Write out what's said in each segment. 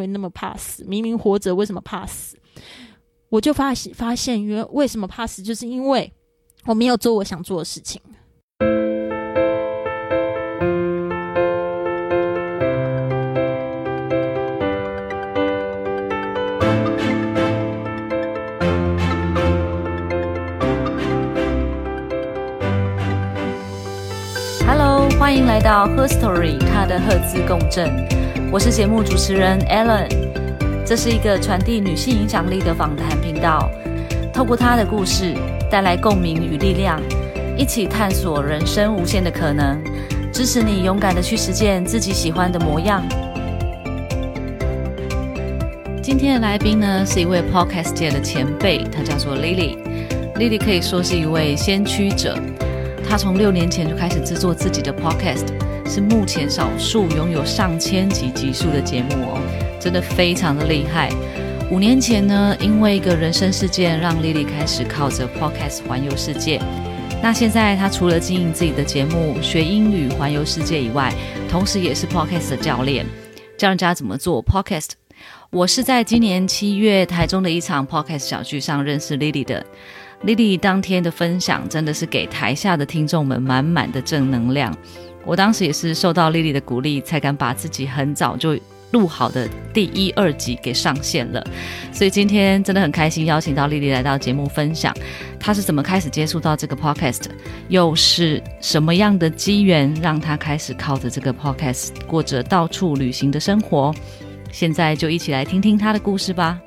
会那么怕死？明明活着，为什么怕死？我就发现发现，原为什么怕死，就是因为我没有做我想做的事情。Hello，欢迎来到 Her Story，她的赫兹共振。我是节目主持人 Ellen，这是一个传递女性影响力的访谈频道。透过她的故事，带来共鸣与力量，一起探索人生无限的可能，支持你勇敢的去实践自己喜欢的模样。今天的来宾呢，是一位 Podcast 界的前辈，她叫做 Lily。Lily 可以说是一位先驱者。她从六年前就开始制作自己的 podcast，是目前少数拥有上千集集数的节目哦，真的非常的厉害。五年前呢，因为一个人生事件，让丽丽开始靠着 podcast 环游世界。那现在她除了经营自己的节目、学英语、环游世界以外，同时也是 podcast 的教练，教人家怎么做 podcast。我是在今年七月台中的一场 podcast 小聚上认识 Lily 的。Lily 当天的分享真的是给台下的听众们满满的正能量。我当时也是受到丽丽的鼓励，才敢把自己很早就录好的第一、二集给上线了。所以今天真的很开心，邀请到丽丽来到节目分享，她是怎么开始接触到这个 Podcast，又是什么样的机缘让她开始靠着这个 Podcast 过着到处旅行的生活。现在就一起来听听她的故事吧。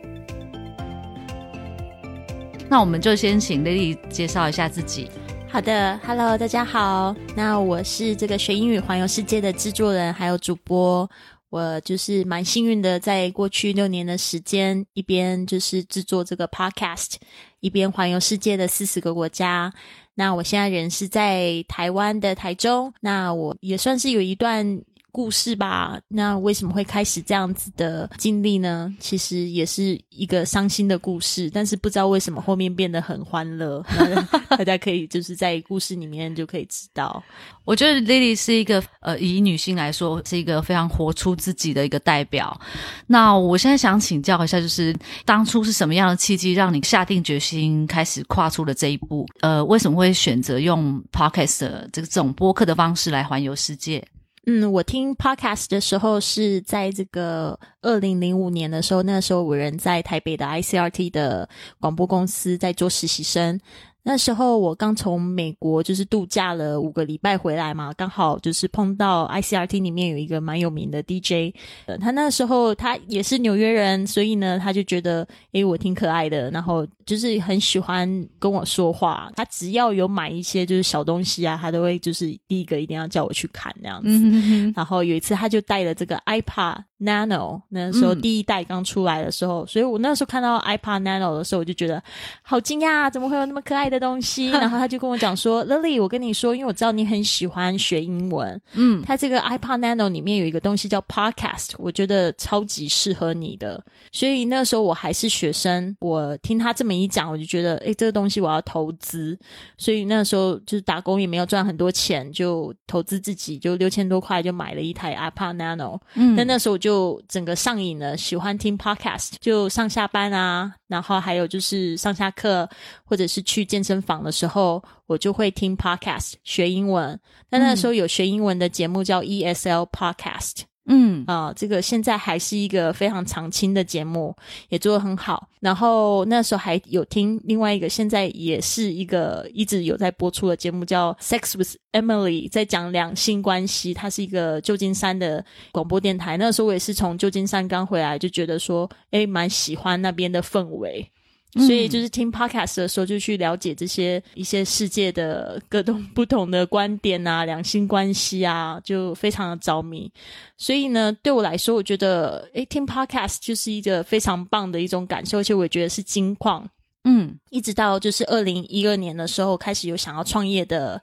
那我们就先请丽丽介绍一下自己。好的，Hello，大家好。那我是这个学英语环游世界的制作人，还有主播。我就是蛮幸运的，在过去六年的时间，一边就是制作这个 Podcast，一边环游世界的四十个国家。那我现在人是在台湾的台中。那我也算是有一段。故事吧，那为什么会开始这样子的经历呢？其实也是一个伤心的故事，但是不知道为什么后面变得很欢乐。大家可以就是在故事里面就可以知道。我觉得 Lily 是一个呃，以女性来说是一个非常活出自己的一个代表。那我现在想请教一下，就是当初是什么样的契机让你下定决心开始跨出了这一步？呃，为什么会选择用 Podcast 这个这种播客的方式来环游世界？嗯，我听 podcast 的时候是在这个二零零五年的时候，那时候我人在台北的 ICRT 的广播公司在做实习生。那时候我刚从美国就是度假了五个礼拜回来嘛，刚好就是碰到 ICRT 里面有一个蛮有名的 DJ，呃，他那时候他也是纽约人，所以呢他就觉得诶我挺可爱的，然后就是很喜欢跟我说话。他只要有买一些就是小东西啊，他都会就是第一个一定要叫我去看那样子。然后有一次他就带了这个 iPad Nano，那时候第一代刚出来的时候，所以我那时候看到 iPad Nano 的时候，我就觉得好惊讶，怎么会有那么可爱的？东西，然后他就跟我讲说：“Lily，我跟你说，因为我知道你很喜欢学英文，嗯，他这个 iPad Nano 里面有一个东西叫 Podcast，我觉得超级适合你的。所以那时候我还是学生，我听他这么一讲，我就觉得，诶，这个东西我要投资。所以那时候就是打工也没有赚很多钱，就投资自己，就六千多块就买了一台 iPad Nano。嗯，那那时候我就整个上瘾了，喜欢听 Podcast，就上下班啊，然后还有就是上下课或者是去健。身房的时候，我就会听 podcast 学英文。那那时候有学英文的节目叫 ESL Podcast，嗯啊，这个现在还是一个非常常青的节目，也做得很好。然后那时候还有听另外一个，现在也是一个一直有在播出的节目叫 Sex with Emily，在讲两性关系。它是一个旧金山的广播电台。那时候我也是从旧金山刚回来，就觉得说，哎，蛮喜欢那边的氛围。所以就是听 podcast 的时候，就去了解这些一些世界的各种不同的观点啊，两性关系啊，就非常的着迷。所以呢，对我来说，我觉得诶，听 podcast 就是一个非常棒的一种感受，而且我也觉得是金矿。嗯，一直到就是二零一二年的时候，开始有想要创业的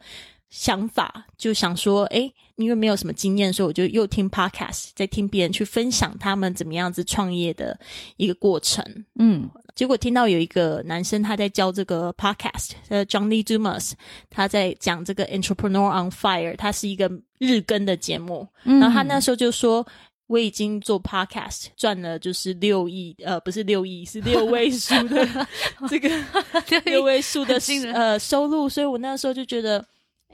想法，就想说，诶，因为没有什么经验，所以我就又听 podcast，在听别人去分享他们怎么样子创业的一个过程。嗯。结果听到有一个男生他在教这个 podcast，呃，Johnny Dumas，他在讲这个 Entrepreneur on Fire，他是一个日更的节目。然后他那时候就说：“我已经做 podcast 赚了就是六亿，呃，不是六亿，是六位数的 这个六位数的呃收入，所以我那时候就觉得。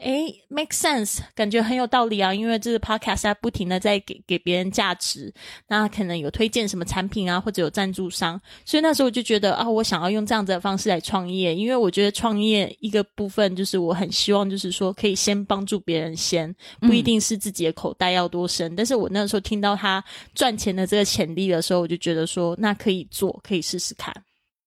诶 m a k e sense，感觉很有道理啊！因为这个 podcast 它不停的在给给别人价值，那可能有推荐什么产品啊，或者有赞助商，所以那时候我就觉得啊，我想要用这样子的方式来创业，因为我觉得创业一个部分就是我很希望就是说可以先帮助别人先，不一定是自己的口袋要多深，但是我那时候听到他赚钱的这个潜力的时候，我就觉得说那可以做，可以试试看。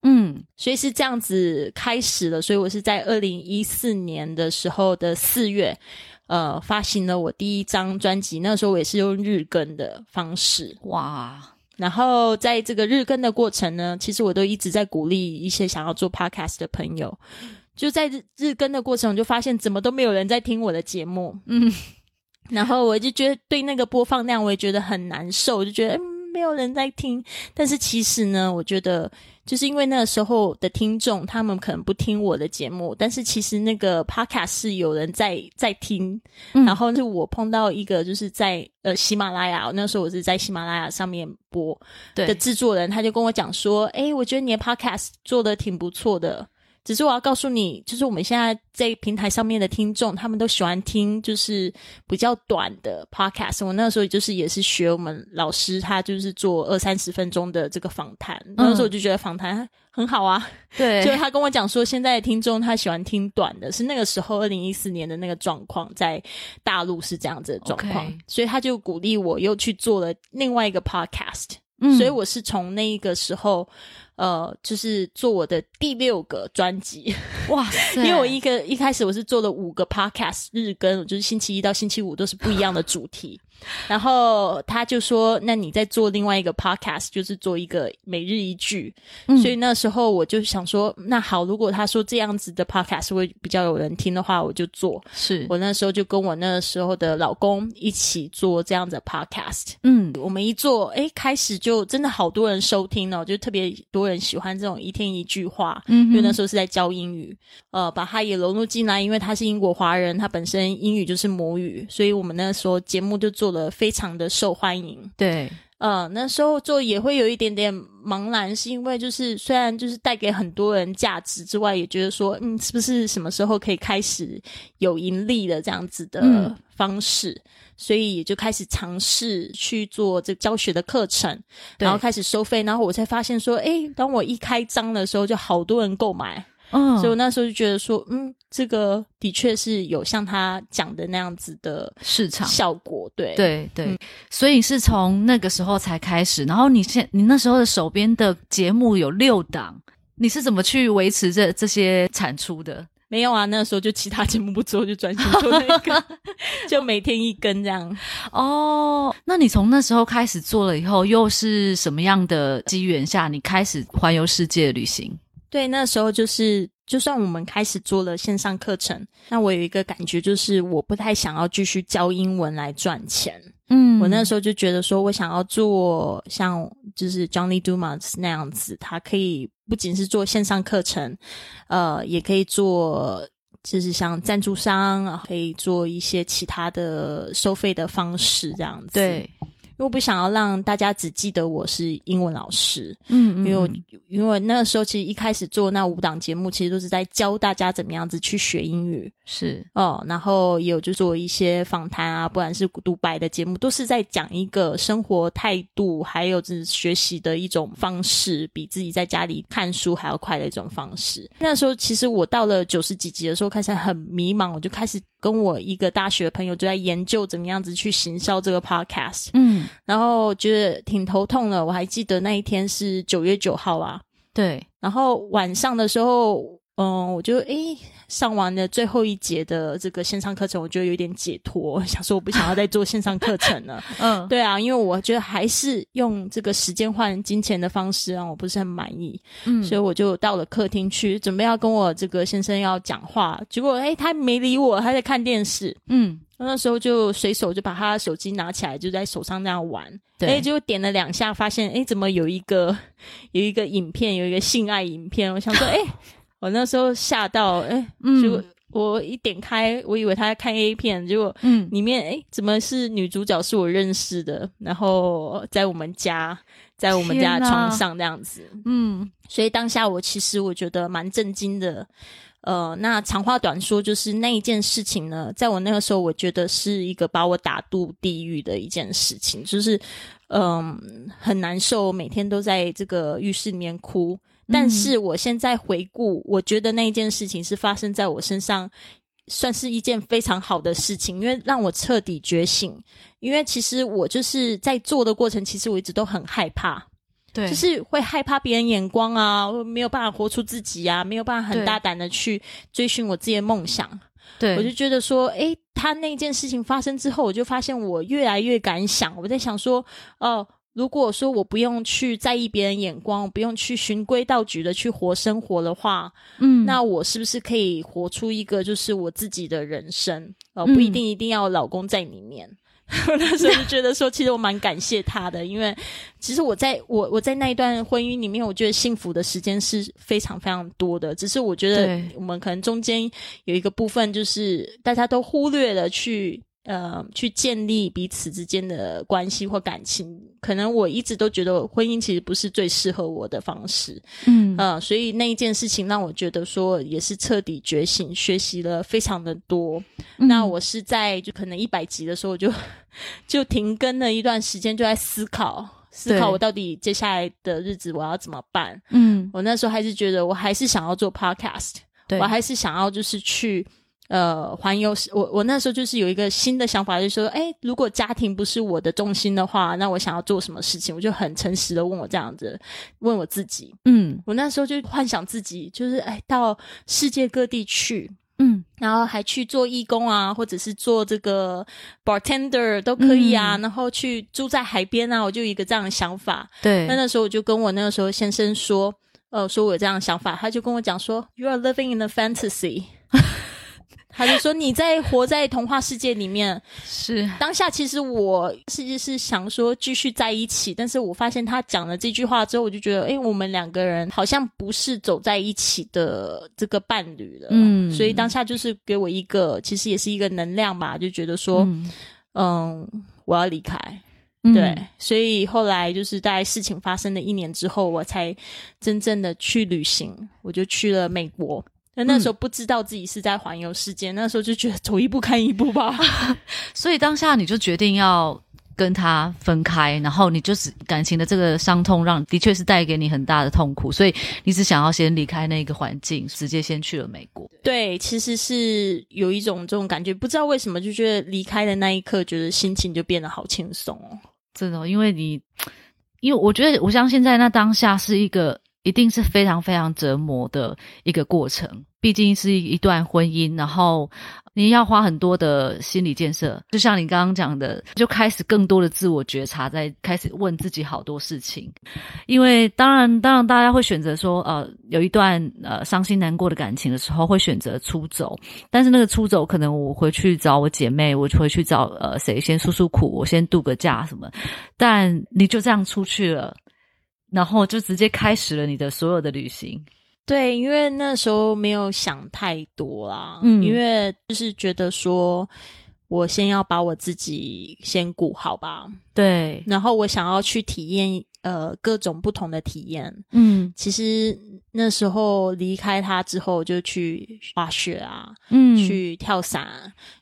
嗯，所以是这样子开始的，所以我是在二零一四年的时候的四月，呃，发行了我第一张专辑。那时候我也是用日更的方式，哇！然后在这个日更的过程呢，其实我都一直在鼓励一些想要做 podcast 的朋友。就在日日更的过程，我就发现怎么都没有人在听我的节目，嗯，然后我就觉得对那个播放量我也觉得很难受，我就觉得嗯，没有人在听。但是其实呢，我觉得。就是因为那个时候的听众，他们可能不听我的节目，但是其实那个 podcast 是有人在在听。然后是我碰到一个，就是在呃喜马拉雅，那时候我是在喜马拉雅上面播的制作人，他就跟我讲说：“哎，我觉得你的 podcast 做的挺不错的。”只是我要告诉你，就是我们现在在平台上面的听众，他们都喜欢听就是比较短的 podcast。我那时候就是也是学我们老师，他就是做二三十分钟的这个访谈。那时候我就觉得访谈很好啊，对，就他跟我讲说，现在的听众他喜欢听短的，是那个时候二零一四年的那个状况，在大陆是这样子的状况，所以他就鼓励我又去做了另外一个 podcast。所以我是从那个时候。呃，就是做我的第六个专辑，哇！因为我一个一开始我是做了五个 podcast 日更，就是星期一到星期五都是不一样的主题。然后他就说：“那你在做另外一个 podcast，就是做一个每日一句。”所以那时候我就想说：“那好，如果他说这样子的 podcast 会比较有人听的话，我就做。”是我那时候就跟我那时候的老公一起做这样的 podcast。嗯，我们一做，哎，开始就真的好多人收听哦，就特别多人喜欢这种一天一句话。嗯，因为那时候是在教英语，呃，把他也融入进来，因为他是英国华人，他本身英语就是母语，所以我们那时候节目就做。了非常的受欢迎，对，呃，那时候做也会有一点点茫然，是因为就是虽然就是带给很多人价值之外，也觉得说，嗯，是不是什么时候可以开始有盈利的这样子的方式，所以也就开始尝试去做这教学的课程，然后开始收费，然后我才发现说，哎，当我一开张的时候，就好多人购买。嗯，所以我那时候就觉得说，嗯，这个的确是有像他讲的那样子的市场效果，对对对，所以是从那个时候才开始。然后你现你那时候的手边的节目有六档，你是怎么去维持这这些产出的？没有啊，那时候就其他节目不做，就专心做那个，就每天一根这样。哦，那你从那时候开始做了以后，又是什么样的机缘下，你开始环游世界旅行？对，那时候就是，就算我们开始做了线上课程，那我有一个感觉，就是我不太想要继续教英文来赚钱。嗯，我那时候就觉得说，我想要做像就是 Johnny Dumas 那样子，他可以不仅是做线上课程，呃，也可以做就是像赞助商，可以做一些其他的收费的方式这样子。对。我不想要让大家只记得我是英文老师，嗯，因为因为那个时候其实一开始做那五档节目，其实都是在教大家怎么样子去学英语，是。哦，然后也有就做一些访谈啊，不管是独白的节目，都是在讲一个生活态度，还有就是学习的一种方式，比自己在家里看书还要快的一种方式。那时候其实我到了九十几集的时候，开始很迷茫，我就开始跟我一个大学朋友就在研究怎么样子去行销这个 podcast，嗯。然后觉得挺头痛的，我还记得那一天是九月九号啊。对，然后晚上的时候，嗯，我就诶上完了最后一节的这个线上课程，我觉得有点解脱，想说我不想要再做线上课程了。嗯，对啊，因为我觉得还是用这个时间换金钱的方式让我不是很满意。嗯，所以我就到了客厅去，准备要跟我这个先生要讲话，结果诶他没理我，他在看电视。嗯。那时候就随手就把他的手机拿起来，就在手上那样玩。哎，就点了两下，发现哎，怎么有一个有一个影片，有一个性爱影片？我想说，哎，我那时候吓到，哎，就我一点开，我以为他在看 A 片，结果嗯里面诶怎么是女主角是我认识的，然后在我们家，在我们家的床上这样子，嗯所以当下我其实我觉得蛮震惊的。呃，那长话短说，就是那一件事情呢，在我那个时候，我觉得是一个把我打入地狱的一件事情，就是嗯、很难受，每天都在这个浴室里面哭。但是我现在回顾，我觉得那一件事情是发生在我身上，算是一件非常好的事情，因为让我彻底觉醒。因为其实我就是在做的过程，其实我一直都很害怕，对，就是会害怕别人眼光啊，我没有办法活出自己啊，没有办法很大胆的去追寻我自己的梦想。对，我就觉得说，诶，他那件事情发生之后，我就发现我越来越敢想。我在想说，哦、如果说我不用去在意别人眼光，不用去循规蹈矩的去活生活的话，嗯那我是不是可以活出一个就是我自己的人生？呃，嗯不一定一定要老公在里面。我 那时候就觉得说，其实我蛮感谢他的，因为其实我在我我在那一段婚姻里面，我觉得幸福的时间是非常非常多的。只是我觉得我们可能中间有一个部分，就是大家都忽略了去呃去建立彼此之间的关系或感情。可能我一直都觉得婚姻其实不是最适合我的方式。嗯呃，所以那一件事情让我觉得说也是彻底觉醒，学习了非常的多。嗯那我是在就可能一百集的时候我就就停更了一段时间，就在思考思考我到底接下来的日子我要怎么办。嗯我那时候还是觉得我还是想要做 podcast，对我还是想要就是去。呃，环游世，我我那时候就是有一个新的想法，就是说，哎，如果家庭不是我的重心的话，那我想要做什么事情？我就很诚实的问我这样子，问我自己，嗯我那时候就幻想自己就是哎到世界各地去，嗯然后还去做义工啊，或者是做这个 bartender 都可以啊，嗯然后去住在海边啊，我就有一个这样的想法。对那那时候我就跟我那个时候先生说，呃，说我有这样的想法，他就跟我讲说，You are living in a fantasy。他就说你在活在童话世界里面，是当下其实我是是想说继续在一起，但是我发现他讲了这句话之后，我就觉得，诶，我们两个人好像不是走在一起的这个伴侣了。嗯所以当下就是给我一个，其实也是一个能量吧，就觉得说，嗯嗯我要离开。嗯对，所以后来就是在事情发生了一年之后，我才真正的去旅行，我就去了美国。那那时候不知道自己是在环游世界，那时候就觉得走一步看一步吧。所以当下你就决定要跟他分开，然后你就是感情的这个伤痛让的确是带给你很大的痛苦，所以你只想要先离开那个环境，直接先去了美国。对，其实是有一种这种感觉，不知道为什么就觉得离开的那一刻，觉得心情就变得好轻松哦。真的哦，因为你，因为我觉得我相信在那当下是一个一定是非常非常折磨的一个过程，毕竟是一段婚姻，然后你要花很多的心理建设，就像你刚刚讲的，就开始更多的自我觉察，在开始问自己好多事情，因为当然，当然大家会选择说，呃，有一段呃伤心难过的感情的时候，会选择出走，但是那个出走，可能我回去找我姐妹，我回去找呃谁先诉诉苦，我先度个假什么，但你就这样出去了，然后就直接开始了你的所有的旅行。对，因为那时候没有想太多啦，嗯因为就是觉得说，我先要把我自己先顾好吧，对，然后我想要去体验呃各种不同的体验。嗯其实那时候离开他之后，就去滑雪啊，嗯，去跳伞、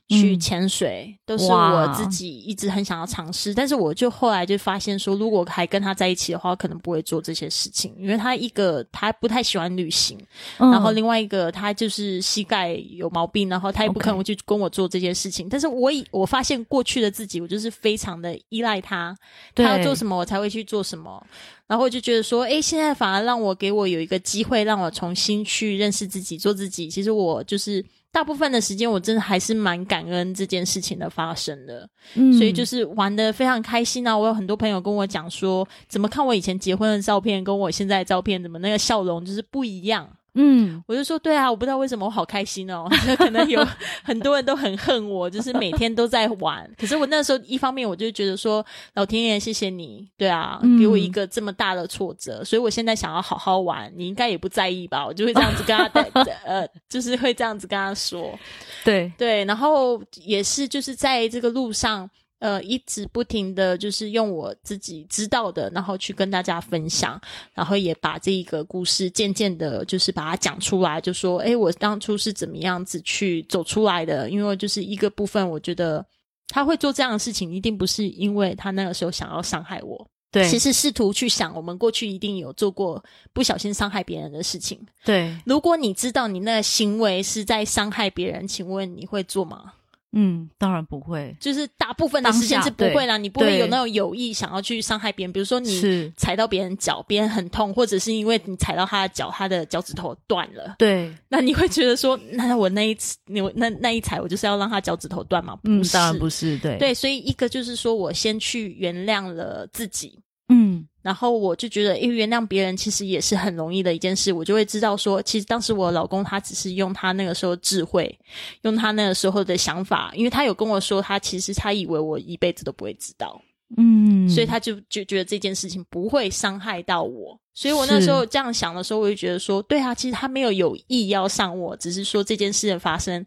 去嗯潜水，都是我自己一直很想要尝试。但是我就后来就发现说，如果还跟他在一起的话，我可能不会做这些事情，因为他一个他不太喜欢旅行，嗯然后另外一个他就是膝盖有毛病，然后他也不可能去跟我做这些事情。但是我以我发现过去的自己，我就是非常的依赖他，他要做什么我才会去做什么。然后我就觉得说，哎，现在反而让我给我有一个机会，让我重新去认识自己，做自己。其实我就是大部分的时间，我真的还是蛮感恩这件事情的发生的。嗯所以就是玩的非常开心啊！我有很多朋友跟我讲说，怎么看我以前结婚的照片，跟我现在的照片，怎么那个笑容就是不一样。嗯，我就说对啊，我不知道为什么我好开心哦，可能有很多人都很恨我，就是每天都在玩。可是我那时候一方面我就觉得说，老天爷谢谢你，对啊，嗯给我一个这么大的挫折，所以我现在想要好好玩，你应该也不在意吧？我就会这样子跟他 呃，就是会这样子跟他说，对，对，然后也是就是在这个路上。呃，一直不停的就是用我自己知道的，然后去跟大家分享，然后也把这一个故事渐渐的，就是把它讲出来，就说，诶，我当初是怎么样子去走出来的？因为就是一个部分，我觉得他会做这样的事情，一定不是因为他那个时候想要伤害我，对，其实试图去想，我们过去一定有做过不小心伤害别人的事情。对，如果你知道你那个行为是在伤害别人，请问你会做吗？嗯，当然不会，就是大部分的时间是不会啦，你不会有那种有意想要去伤害别人，比如说你，踩到别人脚，别人很痛，或者是因为你踩到他的脚，他的脚趾头断了，对，那你会觉得说，那我那一次，你那那一踩，我就是要让他脚趾头断吗？不嗯，是，当然不是，对，，对，所以一个就是说我先去原谅了自己，嗯，然后我就觉得，因为原谅别人其实也是很容易的一件事，我就会知道说，其实当时我老公他只是用他那个时候智慧，用他那个时候的想法，因为他有跟我说，他其实他以为我一辈子都不会知道，嗯，所以他就就觉得这件事情不会伤害到我。所以我那时候这样想的时候，我就觉得说，对啊，其实他没有有意要伤我，只是说这件事的发生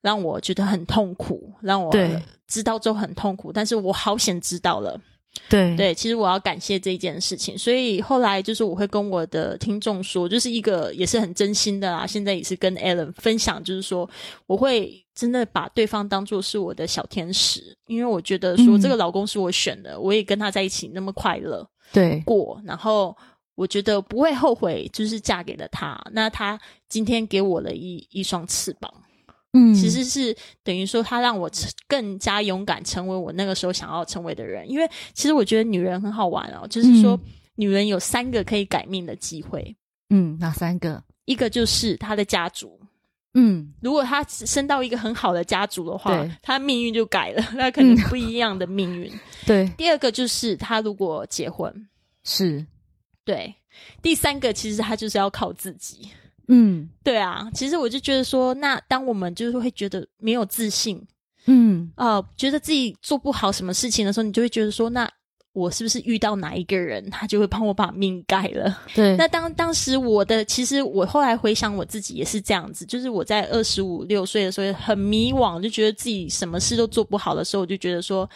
让我觉得很痛苦，让我对知道之后很痛苦，但是我好险知道了。对，对，其实我要感谢这件事情，所以后来就是我会跟我的听众说，就是一个也是很真心的啦。现在也是跟 Alan 分享，就是说我会真的把对方当做是我的小天使，因为我觉得说嗯这个老公是我选的，我也跟他在一起那么快乐对，过，然后我觉得不会后悔，就是嫁给了他。那他今天给我了一一双翅膀。嗯，其实是等于说，他让我更加勇敢，成为我那个时候想要成为的人。因为其实我觉得女人很好玩哦，就是说，女人有三个可以改命的机会，嗯，哪三个？一个就是她的家族。嗯，如果她生到一个很好的家族的话对，她命运就改了，那可能不一样的命运。对，第二个就是她如果结婚，是，对。第三个其实她就是要靠自己。嗯对啊，其实我就觉得说，那当我们就是会觉得没有自信，嗯，呃，觉得自己做不好什么事情的时候，你就会觉得说，那我是不是遇到哪一个人，他就会帮我把命改了？对，那当当时我的，其实我后来回想我自己也是这样子，就是我在二十五六岁的时候很迷惘，就觉得自己什么事都做不好的时候，我就觉得说。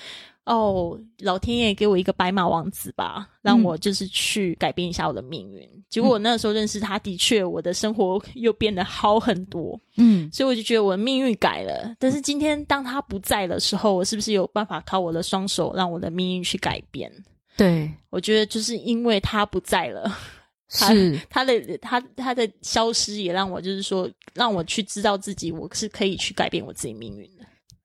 哦，老天爷给我一个白马王子吧，让我就是去改变一下我的命运。结果我那时候认识他，的确我的生活又变得好很多。嗯所以我就觉得我的命运改了。但是今天当他不在的时候，我是不是有办法靠我的双手让我的命运去改变？对，我觉得就是因为他不在了，他是，他的他他的消失也让我就是说，让我去知道自己我是可以去改变我自己命运的。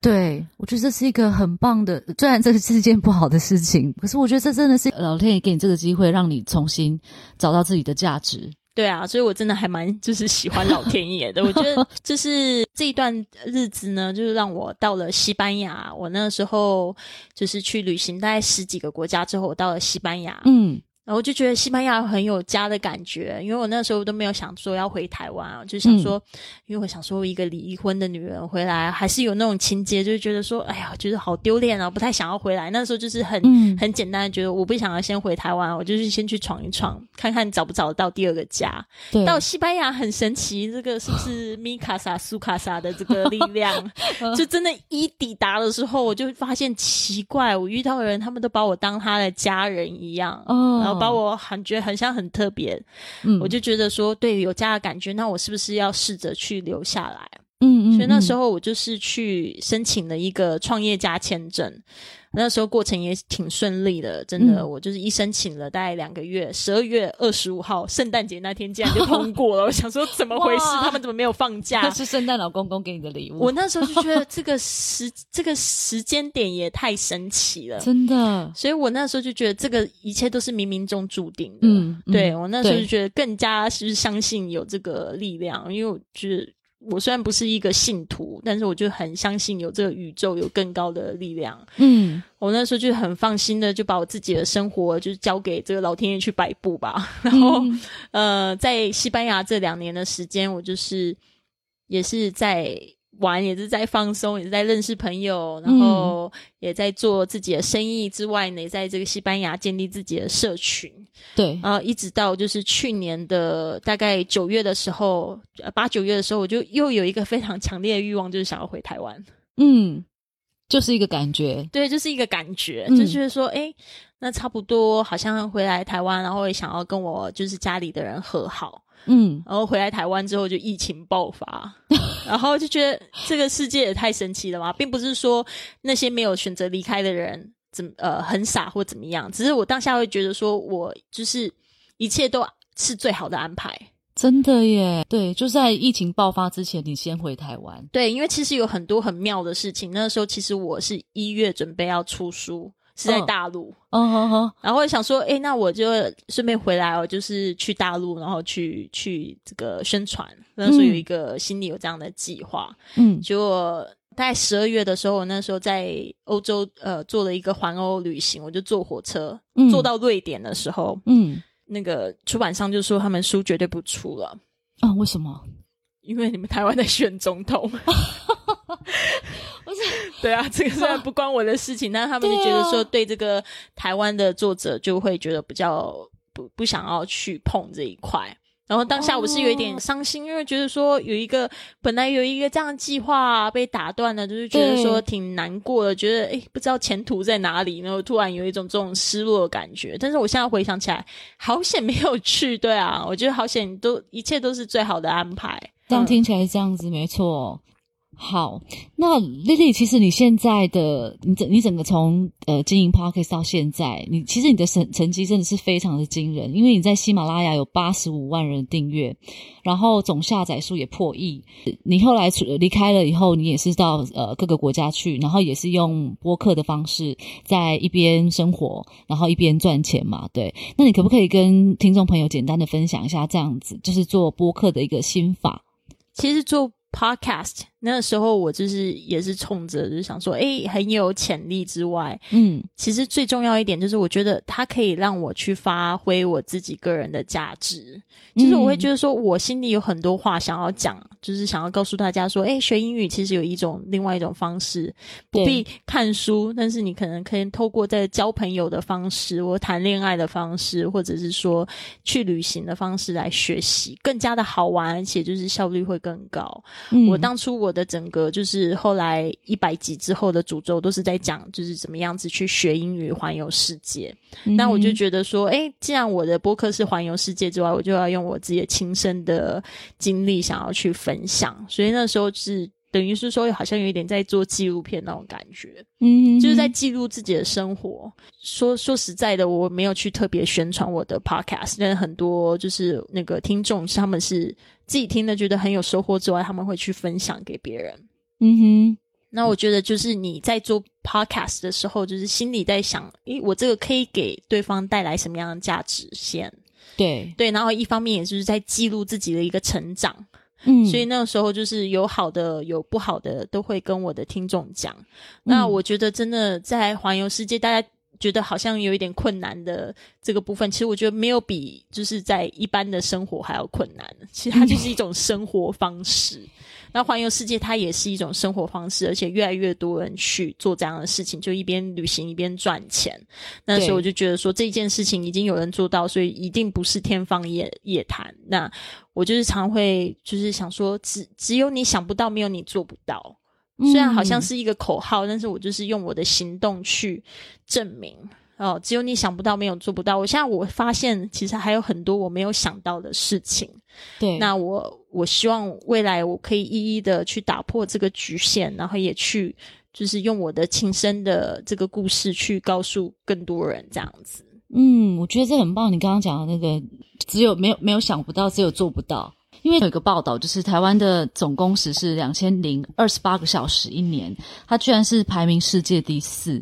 对，我觉得这是一个很棒的，虽然这是一件不好的事情，可是我觉得这真的是老天爷给你这个机会，让你重新找到自己的价值。对啊，所以我真的还蛮就是喜欢老天爷的。我觉得就是这一段日子呢，就是让我到了西班牙。我那时候就是去旅行，大概十几个国家之后，我到了西班牙。嗯然后我就觉得西班牙很有家的感觉，因为我那时候都没有想说要回台湾啊，就想说，因为我想说一个离婚的女人回来，还是有那种情节，就是觉得说，哎呀，觉得好丢脸啊，不太想要回来。那时候就是很、嗯很简单的觉得，我不想要先回台湾，我就是先去闯一闯，看看找不找得到第二个家。到西班牙很神奇，这个是不是米卡萨、苏卡萨的这个力量？就真的，一抵达的时候，我就发现奇怪，我遇到的人，他们都把我当他的家人一样，哦然后把我很觉得很像很特别，嗯我就觉得说，对，有家的感觉，那我是不是要试着去留下来？嗯嗯，所以那时候候我就是去申请了一个创业家签证，那时候过程也挺顺利的，真的，嗯我就是一申请了大概两个月，十二月二十五号圣诞节那天竟然就通过了，我想说怎么回事？他们怎么没有放假？是圣诞老公公给你的礼物，我那时候就觉得这个时这个时间点也太神奇了，真的，所以我那时候就觉得这个一切都是冥冥中注定的。嗯嗯对我那时候就觉得更加是相信有这个力量，因为我觉得我虽然不是一个信徒，但是我就很相信有这个宇宙有更高的力量。嗯，我那时候就很放心的就把我自己的生活就是交给这个老天爷去摆布吧。然后，呃，在西班牙这两年的时间，我就是也是在。玩也是在放松，也是在认识朋友，然后也在做自己的生意之外呢，也在这个西班牙建立自己的社群。对，然后一直到就是去年的大概九月的时候，八九月的时候，我就又有一个非常强烈的欲望，就是想要回台湾。嗯，就是一个感觉，对，就是一个感觉，就是说，哎，那差不多好像回来台湾，然后也想要跟我就是家里的人和好。嗯，然后回来台湾之后就疫情爆发，然后就觉得这个世界也太神奇了嘛，并不是说那些没有选择离开的人怎呃很傻或怎么样，只是我当下会觉得说我就是一切都是最好的安排，真的耶，对，就在疫情爆发之前，你先回台湾，对，因为其实有很多很妙的事情，那时候其实我是一月准备要出书。是在大陆，嗯哼哼，然后想说，哎，那我就顺便回来哦，就是去大陆，然后去去这个宣传，那时候有一个心里有这样的计划，嗯，结果大概十二月的时候，我那时候在欧洲，呃，做了一个环欧旅行，我就坐火车，坐到瑞典的时候，嗯，那个出版商就说他们书绝对不出了，啊，为什么？因为你们台湾在选总统。不是，对啊，这个虽然不关我的事情，但是他们就觉得说，对这个台湾的作者就会觉得比较不不想要去碰这一块。然后当下我是有一点伤心，因为觉得说有一个本来有一个这样的计划被打断了，就是觉得说挺难过的，觉得诶不知道前途在哪里，然后突然有一种这种失落的感觉。但是我现在回想起来，好险没有去，对啊，我觉得好险都一切都是最好的安排。这样听起来是这样子，没错。好，那丽丽，其实你现在的你整你整个从呃经营 Podcast 到现在，你其实你的成成绩真的是非常的惊人，因为你在喜马拉雅有八十五万人订阅，然后总下载数也破亿。你后来离开了以后，你也是到呃各个国家去，然后也是用播客的方式在一边生活，然后一边赚钱嘛？对。那你可不可以跟听众朋友简单的分享一下这样子，就是做播客的一个心法？其实做 Podcast。那个时候我就是也是冲着就是想说，哎，很有潜力之外，嗯，其实最重要一点就是我觉得它可以让我去发挥我自己个人的价值，就是我会觉得说我心里有很多话想要讲，就是想要告诉大家说，哎，学英语其实有一种另外一种方式，不必看书，但是你可能可以透过在交朋友的方式，或谈恋爱的方式，或者是说去旅行的方式来学习，更加的好玩，而且就是效率会更高。我当初我。的整个就是后来一百集之后的诅咒都是在讲，就是怎么样子去学英语环游世界。那我就觉得说，哎，既然我的播客是环游世界之外，我就要用我自己的亲身的经历想要去分享。所以那时候是等于是说，好像有一点在做纪录片那种感觉，嗯，就是在记录自己的生活。说说实在的，我没有去特别宣传我的 podcast，但很多就是那个听众他们是。自己听的觉得很有收获之外，他们会去分享给别人。嗯哼，那我觉得就是你在做 podcast 的时候，就是心里在想，诶，我这个可以给对方带来什么样的价值先？对对，然后一方面也就是在记录自己的一个成长。嗯，所以那个时候就是有好的有不好的，都会跟我的听众讲。那我觉得真的在环游世界，大家。觉得好像有一点困难的这个部分，其实我觉得没有比就是在一般的生活还要困难。其实它就是一种生活方式。那环游世界它也是一种生活方式，而且越来越多人去做这样的事情，就一边旅行一边赚钱。那时候我就觉得说这件事情已经有人做到，所以一定不是天方夜夜谭。那我就是常会就是想说，只只有你想不到，没有你做不到。虽然好像是一个口号，但是我就是用我的行动去证明哦。只有你想不到，没有做不到。我现在我发现，其实还有很多我没有想到的事情。对，那我我希望未来我可以一一的去打破这个局限，然后也去就是用我的亲身的这个故事去告诉更多人这样子。嗯，我觉得这很棒。你刚刚讲的那个，只有没有没有想不到，只有做不到。因为有一个报道，就是台湾的总工时是两千零二十八个小时一年，它居然是排名世界第四。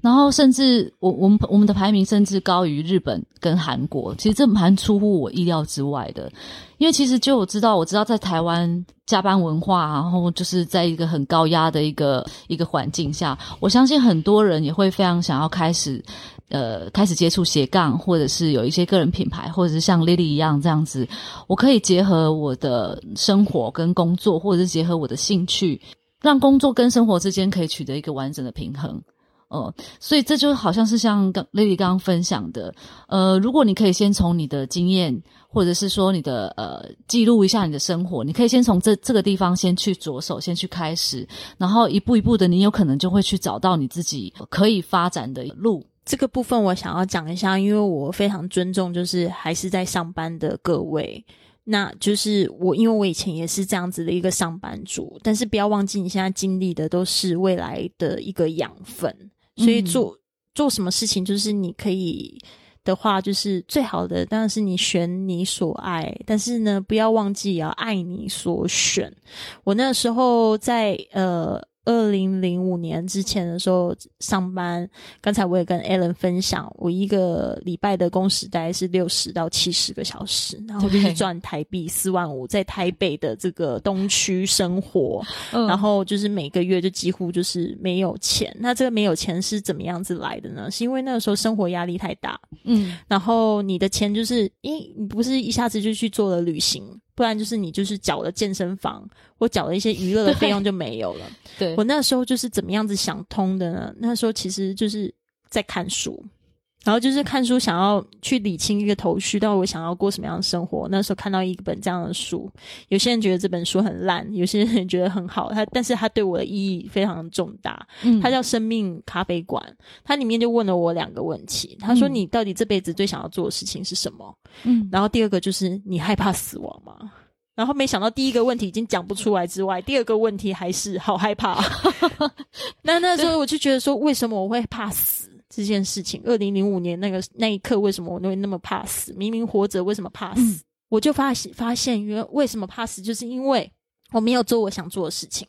然后甚至我我们我们的排名甚至高于日本跟韩国，其实这蛮出乎我意料之外的。因为其实就我知道，我知道在台湾加班文化，然后就是在一个很高压的一个一个环境下，我相信很多人也会非常想要开始，呃，开始接触斜杠，或者是有一些个人品牌，或者是像 Lily 一样这样子，我可以结合我的生活跟工作，或者是结合我的兴趣，让工作跟生活之间可以取得一个完整的平衡。哦，所以这就好像是像刚 Lily 刚刚分享的，呃，如果你可以先从你的经验，或者是说你的呃记录一下你的生活，你可以先从这这个地方先去着手，先去开始，然后一步一步的，你有可能就会去找到你自己可以发展的路。这个部分我想要讲一下，因为我非常尊重，就是还是在上班的各位，那就是我，因为我以前也是这样子的一个上班族，但是不要忘记，你现在经历的都是未来的一个养分。所以做做什么事情，就是你可以的话，就是最好的当然是你选你所爱，但是呢，不要忘记也要爱你所选。我那时候在呃。二零零五年之前的时候上班，刚才我也跟 Alan 分享，我一个礼拜的工时大概是六十到七十个小时，然后就是赚台币四万五，在台北的这个东区生活，然后就是每个月就几乎就是没有钱。那这个没有钱是怎么样子来的呢？是因为那个时候生活压力太大，嗯，然后你的钱就是，诶，你不是一下子就去做了旅行。不然就是你就是缴了健身房，或缴了一些娱乐的费用就没有了。对我那时候就是怎么样子想通的呢？那时候其实就是在看书。然后就是看书，想要去理清一个头绪，到底我想要过什么样的生活。那时候看到一本这样的书，有些人觉得这本书很烂，有些人觉得很好。他，但是他对我的意义非常重大。嗯，它叫《生命咖啡馆》，它里面就问了我两个问题。他说：“你到底这辈子最想要做的事情是什么？”嗯，然后第二个就是你害怕死亡吗？然后没想到第一个问题已经讲不出来之外，第二个问题还是好害怕。那那时候我就觉得说，为什么我会怕死？这件事情，二零零五年那个那一刻，为什么我会那么怕死？明明活着，为什么怕死？我就发现发现，原为什么怕死，就是因为我没有做我想做的事情。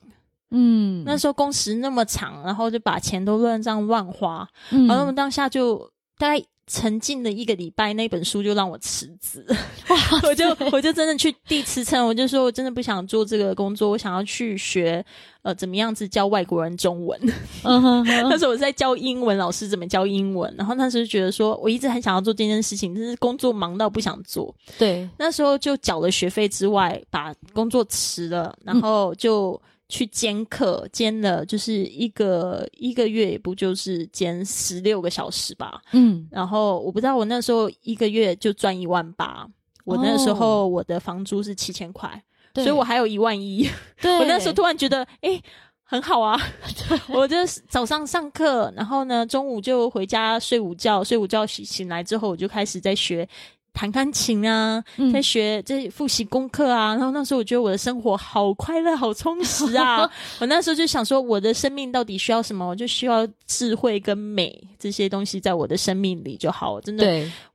嗯，那时候工时那么长，然后就把钱都乱这样乱花，然后我们当下就大概。沉浸了一个礼拜，那本书就让我辞职，我就我就真的去递辞呈，我就说我真的不想做这个工作，我想要去学呃怎么样子教外国人中文。那时候我在教英文，老师怎么教英文，然后那时候觉得说我一直很想要做这件事情，但是工作忙到不想做。对，那时候就缴了学费之外，把工作辞了，然后就。去兼课，兼了就是一个一个月，也不就是兼十六个小时吧。嗯，然后我不知道，我那时候一个月就赚一万八。我那时候我的房租是七千块，所以我还有一万一。我那时候突然觉得，哎，很好啊！我就早上上课，然后呢，中午就回家睡午觉，睡午觉醒醒来之后，我就开始在学。弹钢琴啊，在学在复习功课啊，然后那时候我觉得我的生活好快乐、好充实啊！我那时候就想说，我的生命到底需要什么？我就需要智慧跟美这些东西在我的生命里就好。真的，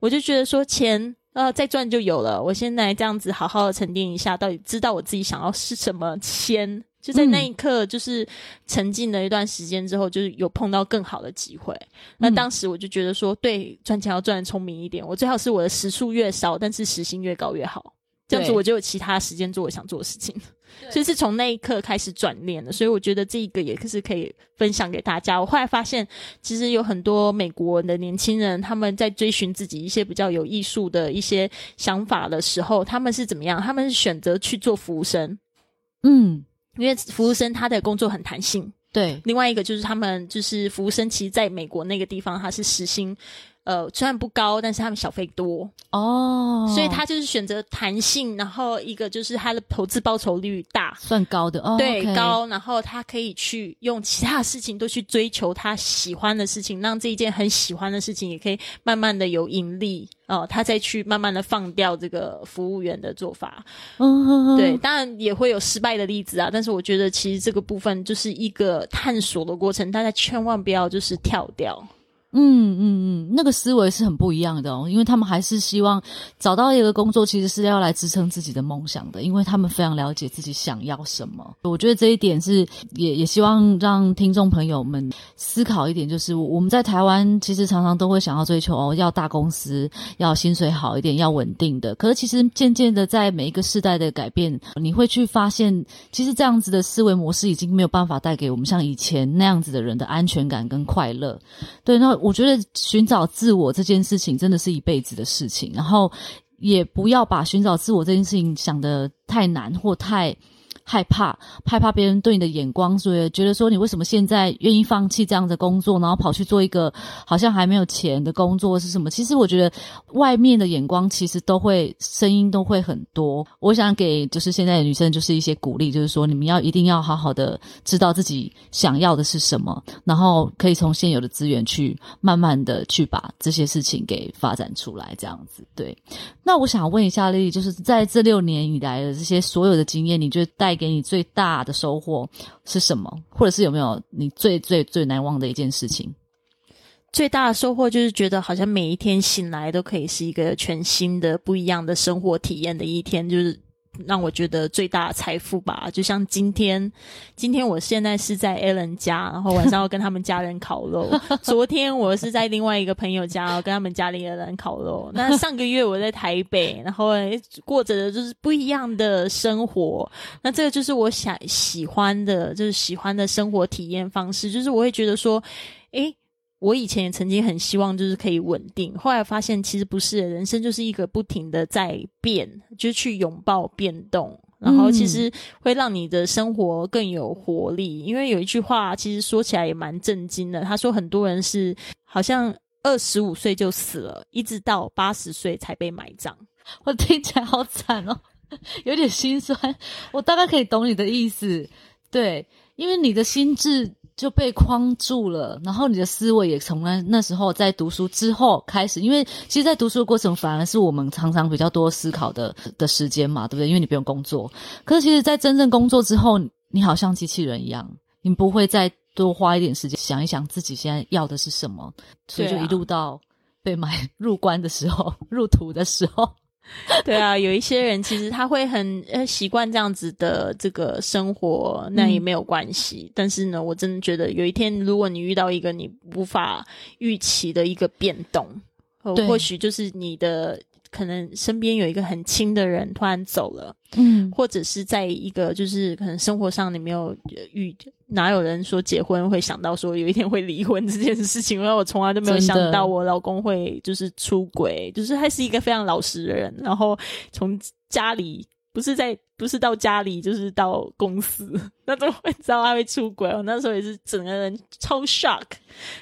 我就觉得说钱呃再赚就有了。我现在这样子好好的沉淀一下，到底知道我自己想要是什么钱。就在那一刻，就是沉浸了一段时间之后，就是有碰到更好的机会。那当时我就觉得说，对，赚钱要赚的聪明一点。我最好是我的时数越少，但是时薪越高越好。这样子我就有其他时间做我想做的事情。所以是从那一刻开始转念的。所以我觉得这一个也是可以分享给大家。我后来发现，其实有很多美国的年轻人，他们在追寻自己一些比较有艺术的一些想法的时候，他们是怎么样？他们是选择去做服务生。嗯。因为服务生他的工作很弹性，对。另外一个就是他们就是服务生，其实在美国那个地方他是时薪。呃，虽然不高，但是他们小费多哦，所以他就是选择弹性，然后一个就是他的投资报酬率大，算高的哦，对高，然后他可以去用其他事情都去追求他喜欢的事情，让这一件很喜欢的事情也可以慢慢的有盈利哦，他再去慢慢的放掉这个服务员的做法，嗯，对，当然也会有失败的例子啊，但是我觉得其实这个部分就是一个探索的过程，大家千万不要就是跳掉。嗯嗯嗯，那个思维是很不一样的哦，因为他们还是希望找到一个工作，其实是要来支撑自己的梦想的，因为他们非常了解自己想要什么。我觉得这一点是也也希望让听众朋友们思考一点，就是我们在台湾其实常常都会想要追求哦，要大公司，要薪水好一点，要稳定的。可是其实渐渐的，在每一个世代的改变，你会去发现，其实这样子的思维模式已经没有办法带给我们像以前那样子的人的安全感跟快乐。对，那。我觉得寻找自我这件事情真的是一辈子的事情，然后也不要把寻找自我这件事情想得太难或太。害怕，害怕别人对你的眼光，所以觉得说你为什么现在愿意放弃这样的工作，然后跑去做一个好像还没有钱的工作是什么？其实我觉得外面的眼光其实都会声音都会很多。我想给就是现在的女生就是一些鼓励，就是说你们要一定要好好的知道自己想要的是什么，然后可以从现有的资源去慢慢的去把这些事情给发展出来，这样子。对，那我想问一下丽丽，就是在这六年以来的这些所有的经验，你觉得带给你最大的收获是什么？或者是有没有你最最最难忘的一件事情？最大的收获就是觉得好像每一天醒来都可以是一个全新的、不一样的生活体验的一天，就是。让我觉得最大的财富吧，就像今天，今天我现在是在 Allen 家，然后晚上要跟他们家人烤肉。昨天我是在另外一个朋友家，跟他们家里的人烤肉。那上个月我在台北，然后过着的就是不一样的生活。那这个就是我想喜欢的，就是喜欢的生活体验方式，就是我会觉得说，诶。我以前也曾经很希望就是可以稳定，后来发现其实不是，人生就是一个不停的在变，就是去拥抱变动，然后其实会让你的生活更有活力。因为有一句话其实说起来也蛮震惊的，他说很多人是好像二十五岁就死了，一直到八十岁才被埋葬。我听起来好惨哦，有点心酸。我大概可以懂你的意思，对，因为你的心智。就被框住了，然后你的思维也从那那时候在读书之后开始，因为其实，在读书的过程反而是我们常常比较多思考的的时间嘛，对不对？因为你不用工作，可是其实，在真正工作之后，你好像机器人一样，你不会再多花一点时间想一想自己现在要的是什么，所以就一路到被买入关的时候，入土的时候。对啊，有一些人其实他会很呃习惯这样子的这个生活，那也没有关系。但是呢，我真的觉得有一天，如果你遇到一个你无法预期的一个变动，或许就是你的。可能身边有一个很亲的人突然走了，嗯，或者是在一个就是可能生活上你没有遇，哪有人说结婚会想到说有一天会离婚这件事情？因为我从来都没有想到我老公会就是出轨，就是他是一个非常老实的人，然后从家里。不是在，不是到家里，就是到公司，那怎么会知道他会出轨？我那时候也是整个人超 shock，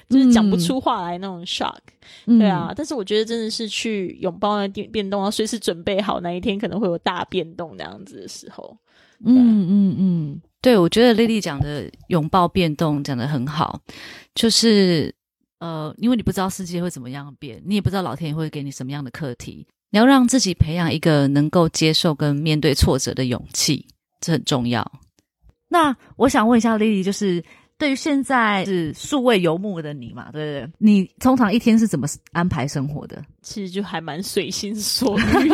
就是讲不出话来那种 shock。对啊，但是我觉得真的是去拥抱那变变动，啊，随时准备好那一天可能会有大变动那样子的时候。嗯嗯嗯，对，我觉得丽丽讲的拥抱变动讲的很好，就是呃，因为你不知道世界会怎么样变，你也不知道老天爷会给你什么样的课题。你要让自己培养一个能够接受跟面对挫折的勇气，这很重要。那我想问一下 Lily，就是对于现在是数位游牧的你嘛，对不对？你通常一天是怎么安排生活的？其实就还蛮随心所欲，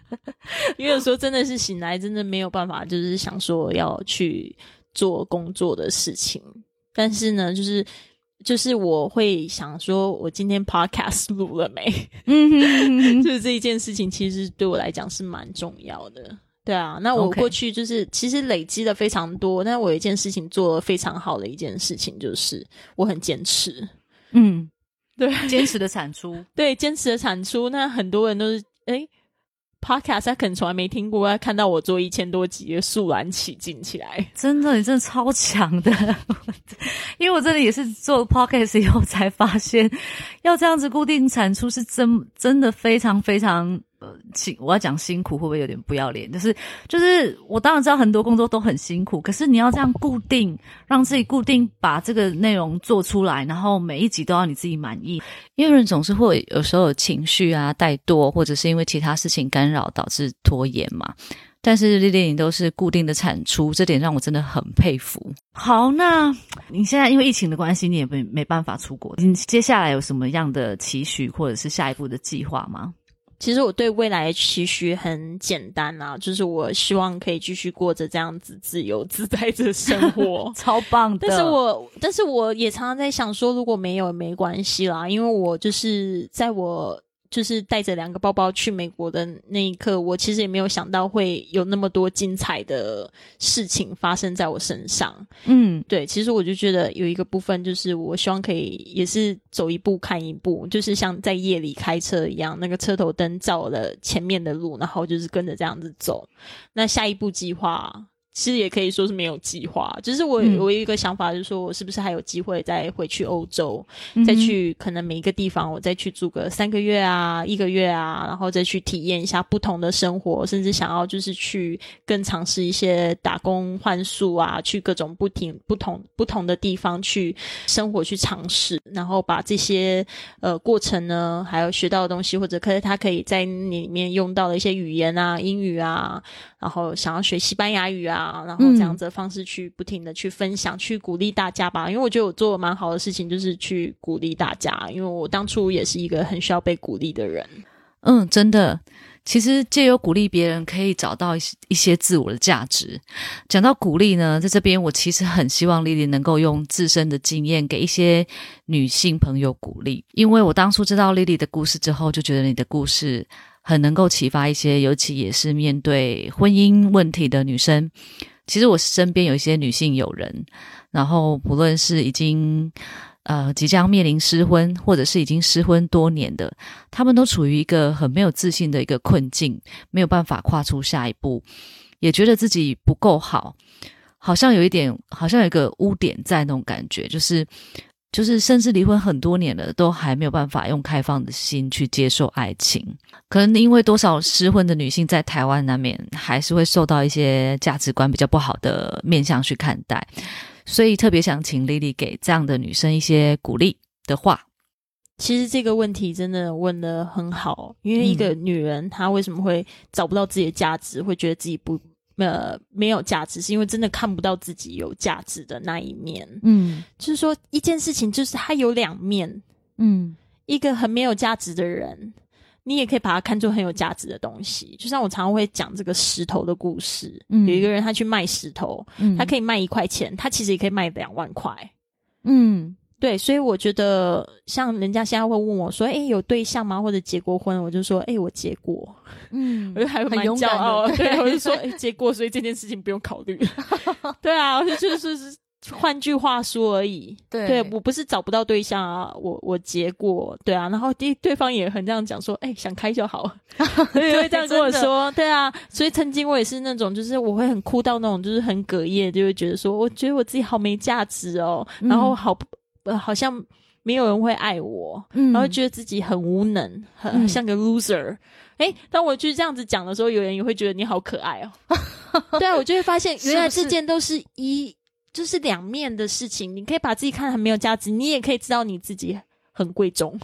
因为有时候真的是醒来，真的没有办法，就是想说要去做工作的事情。但是呢，就是。就是我会想说，我今天 podcast 录了没？嗯，就是这一件事情，其实对我来讲是蛮重要的。对啊，那我过去就是其实累积的非常多，但我有一件事情做的非常好的一件事情，就是我很坚持。嗯，对，坚持的产出，对，坚持的产出。那很多人都是哎。Podcast 他可能从来没听过，他看到我做一千多集，肃然起敬起来。真的，你真的超强的，因为我真的也是做 Podcast 以后才发现，要这样子固定产出是真真的非常非常。辛，我要讲辛苦会不会有点不要脸？就是就是，我当然知道很多工作都很辛苦，可是你要这样固定，让自己固定把这个内容做出来，然后每一集都要你自己满意。因为人总是会有时候有情绪啊、怠惰，或者是因为其他事情干扰导致拖延嘛。但是丽丽你都是固定的产出，这点让我真的很佩服。好，那你现在因为疫情的关系，你也没没办法出国，你接下来有什么样的期许或者是下一步的计划吗？其实我对未来的期许很简单啊，就是我希望可以继续过着这样子自由自在的生活，超棒的。但是我，但是我也常常在想说，如果没有没关系啦，因为我就是在我。就是带着两个包包去美国的那一刻，我其实也没有想到会有那么多精彩的事情发生在我身上。嗯，对，其实我就觉得有一个部分，就是我希望可以也是走一步看一步，就是像在夜里开车一样，那个车头灯照了前面的路，然后就是跟着这样子走。那下一步计划。其实也可以说是没有计划，只是我我有一个想法，就是说我是不是还有机会再回去欧洲，再去可能每一个地方，我再去住个三个月啊，一个月啊，然后再去体验一下不同的生活，甚至想要就是去更尝试一些打工换宿啊，去各种不停不同不同的地方去生活去尝试，然后把这些呃过程呢，还有学到的东西，或者可是他可以在里面用到的一些语言啊，英语啊。然后想要学西班牙语啊，然后这样子的方式去不停的去分享，去鼓励大家吧。因为我觉得我做的蛮好的事情，就是去鼓励大家。因为我当初也是一个很需要被鼓励的人。嗯，真的，其实借由鼓励别人，可以找到一些一些自我的价值。讲到鼓励呢，在这边我其实很希望丽丽能够用自身的经验给一些女性朋友鼓励。因为我当初知道丽丽的故事之后，就觉得你的故事。很能够启发一些，尤其也是面对婚姻问题的女生。其实我身边有一些女性友人，然后不论是已经呃即将面临失婚，或者是已经失婚多年的，她们都处于一个很没有自信的一个困境，没有办法跨出下一步，也觉得自己不够好，好像有一点，好像有一个污点在那种感觉，就是。就是甚至离婚很多年了，都还没有办法用开放的心去接受爱情。可能因为多少失婚的女性在台湾难免还是会受到一些价值观比较不好的面向去看待，所以特别想请丽丽给这样的女生一些鼓励的话。其实这个问题真的问的很好，因为一个女人她为什么会找不到自己的价值，会觉得自己不。呃，没有价值，是因为真的看不到自己有价值的那一面。嗯，就是说一件事情，就是它有两面。嗯，一个很没有价值的人，你也可以把它看作很有价值的东西。就像我常常会讲这个石头的故事。嗯，有一个人他去卖石头，他可以卖一块钱，他其实也可以卖两万块。嗯。对，所以我觉得像人家现在会问我说：“哎，有对象吗？或者结过婚？”我就说：“哎，我结过。”嗯，我就还蛮骄傲。对，我就说：“哎，结过，所以这件事情不用考虑。”对啊，就是换句话说而已。对，我不是找不到对象啊，我我结过。对啊，然后对对方也很这样讲说：“哎，想开就好。”会这样跟我说。对啊，所以曾经我也是那种，就是我会很哭到那种，就是很哽咽，就会觉得说：“我觉得我自己好没价值哦。”然后好。呃，好像没有人会爱我，然后觉得自己很无能，很像个 loser。哎，当我就是这样子讲的时候，有人也会觉得你好可爱哦。对啊，我就会发现，原来这件都是一就是两面的事情。你可以把自己看很没有价值，你也可以知道你自己很贵重，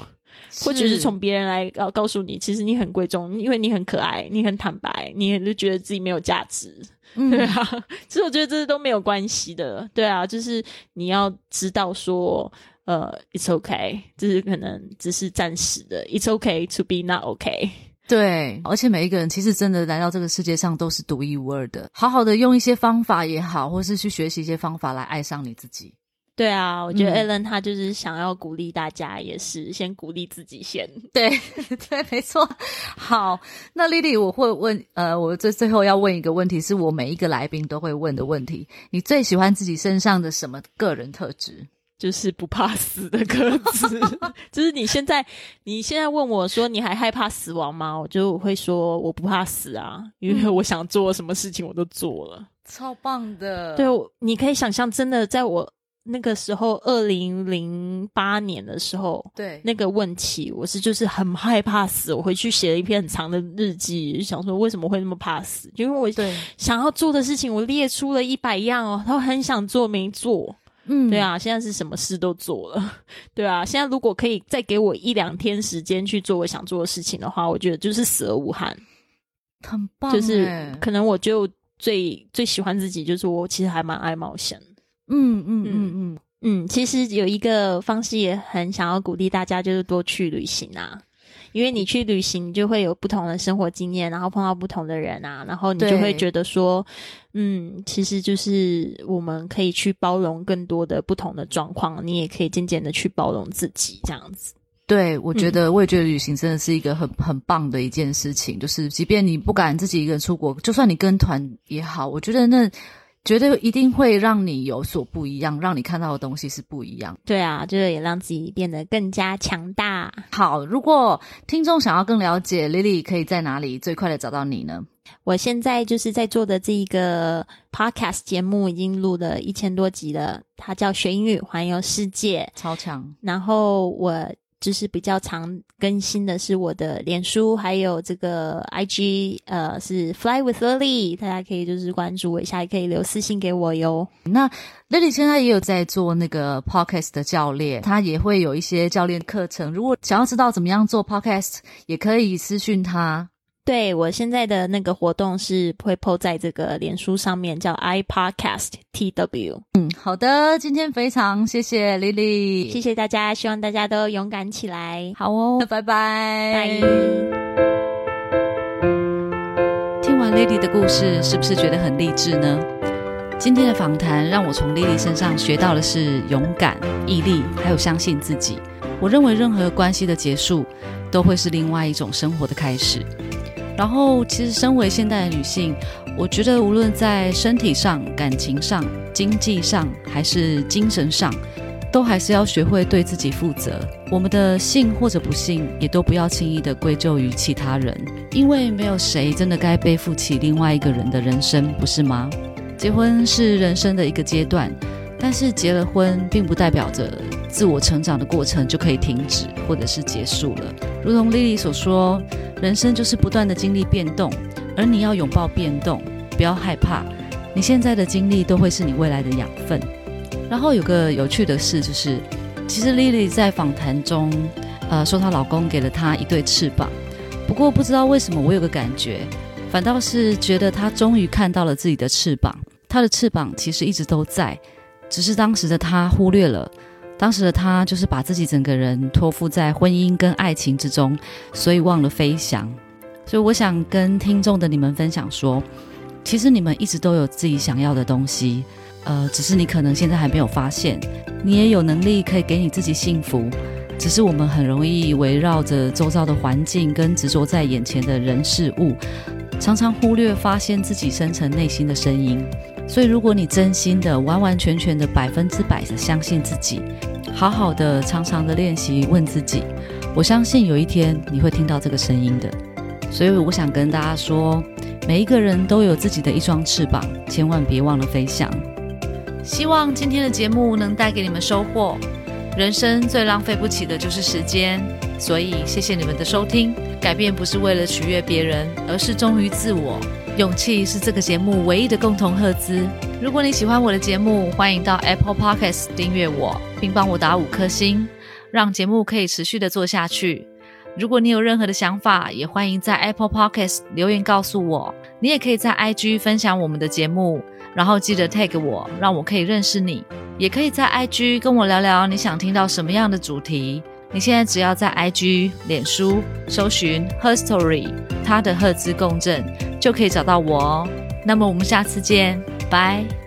或者是从别人来告告诉你，其实你很贵重，因为你很可爱，你很坦白，你就觉得自己没有价值。对啊，其实我觉得这些都没有关系的。对啊，就是你要知道说，呃，it's okay，这是可能只是暂时的，it's okay to be not okay。对，而且每一个人其实真的来到这个世界上都是独一无二的，好好的用一些方法也好，或是去学习一些方法来爱上你自己。对啊，我觉得 Allen 他就是想要鼓励大家，也是先鼓励自己先。对 对，没错。好，那 Lily，我会问，呃，我最最后要问一个问题，是我每一个来宾都会问的问题：你最喜欢自己身上的什么个人特质？就是不怕死的个子。就是你现在，你现在问我说你还害怕死亡吗？我就会说我不怕死啊，因为我想做什么事情我都做了，超棒的。对，你可以想象，真的在我。那个时候，二零零八年的时候，对那个问题，我是就是很害怕死。我回去写了一篇很长的日记，想说为什么会那么怕死？因为我想要做的事情，我列出了一百样哦，他很想做没做。嗯，对啊，现在是什么事都做了，对啊，现在如果可以再给我一两天时间去做我想做的事情的话，我觉得就是死而无憾。很棒，就是可能我就最最喜欢自己，就是我其实还蛮爱冒险。嗯嗯嗯嗯嗯，其实有一个方式也很想要鼓励大家，就是多去旅行啊。因为你去旅行，就会有不同的生活经验，然后碰到不同的人啊，然后你就会觉得说，嗯，其实就是我们可以去包容更多的不同的状况，你也可以渐渐的去包容自己，这样子。对，我觉得我也觉得旅行真的是一个很很棒的一件事情，就是即便你不敢自己一个人出国，就算你跟团也好，我觉得那。绝对一定会让你有所不一样，让你看到的东西是不一样。对啊，就是也让自己变得更加强大。好，如果听众想要更了解 Lily，可以在哪里最快的找到你呢？我现在就是在做的这一个 podcast 节目，已经录了一千多集了，它叫《学英语环游世界》，超强。然后我。就是比较常更新的是我的脸书，还有这个 IG，呃，是 Fly with Lily，大家可以就是关注我一下，也可以留私信给我哟。那 Lily 现在也有在做那个 Podcast 的教练，他也会有一些教练课程。如果想要知道怎么样做 Podcast，也可以私讯他。对我现在的那个活动是会 po 在这个脸书上面，叫 iPodcast TW。嗯，好的，今天非常谢谢 Lily，谢谢大家，希望大家都勇敢起来。好哦，拜拜，拜。听完 Lily 的故事，是不是觉得很励志呢？今天的访谈让我从 Lily 身上学到的是勇敢、毅力，还有相信自己。我认为任何关系的结束，都会是另外一种生活的开始。然后，其实身为现代女性，我觉得无论在身体上、感情上、经济上，还是精神上，都还是要学会对自己负责。我们的幸或者不幸，也都不要轻易的归咎于其他人，因为没有谁真的该背负起另外一个人的人生，不是吗？结婚是人生的一个阶段，但是结了婚，并不代表着自我成长的过程就可以停止或者是结束了。如同莉莉所说。人生就是不断的经历变动，而你要拥抱变动，不要害怕。你现在的经历都会是你未来的养分。然后有个有趣的事就是，其实 Lily 在访谈中，呃，说她老公给了她一对翅膀。不过不知道为什么，我有个感觉，反倒是觉得她终于看到了自己的翅膀。她的翅膀其实一直都在，只是当时的她忽略了。当时的他就是把自己整个人托付在婚姻跟爱情之中，所以忘了飞翔。所以我想跟听众的你们分享说，其实你们一直都有自己想要的东西，呃，只是你可能现在还没有发现。你也有能力可以给你自己幸福，只是我们很容易围绕着周遭的环境跟执着在眼前的人事物，常常忽略发现自己深层内心的声音。所以，如果你真心的、完完全全的、百分之百的相信自己，好好的、常常的练习问自己，我相信有一天你会听到这个声音的。所以，我想跟大家说，每一个人都有自己的一双翅膀，千万别忘了飞翔。希望今天的节目能带给你们收获。人生最浪费不起的就是时间，所以谢谢你们的收听。改变不是为了取悦别人，而是忠于自我。勇气是这个节目唯一的共同赫兹。如果你喜欢我的节目，欢迎到 Apple Podcast 订阅我，并帮我打五颗星，让节目可以持续的做下去。如果你有任何的想法，也欢迎在 Apple Podcast 留言告诉我。你也可以在 IG 分享我们的节目，然后记得 tag 我，让我可以认识你。也可以在 IG 跟我聊聊你想听到什么样的主题。你现在只要在 IG、脸书搜寻 Her Story，它的赫兹共振，就可以找到我哦。那么我们下次见，拜。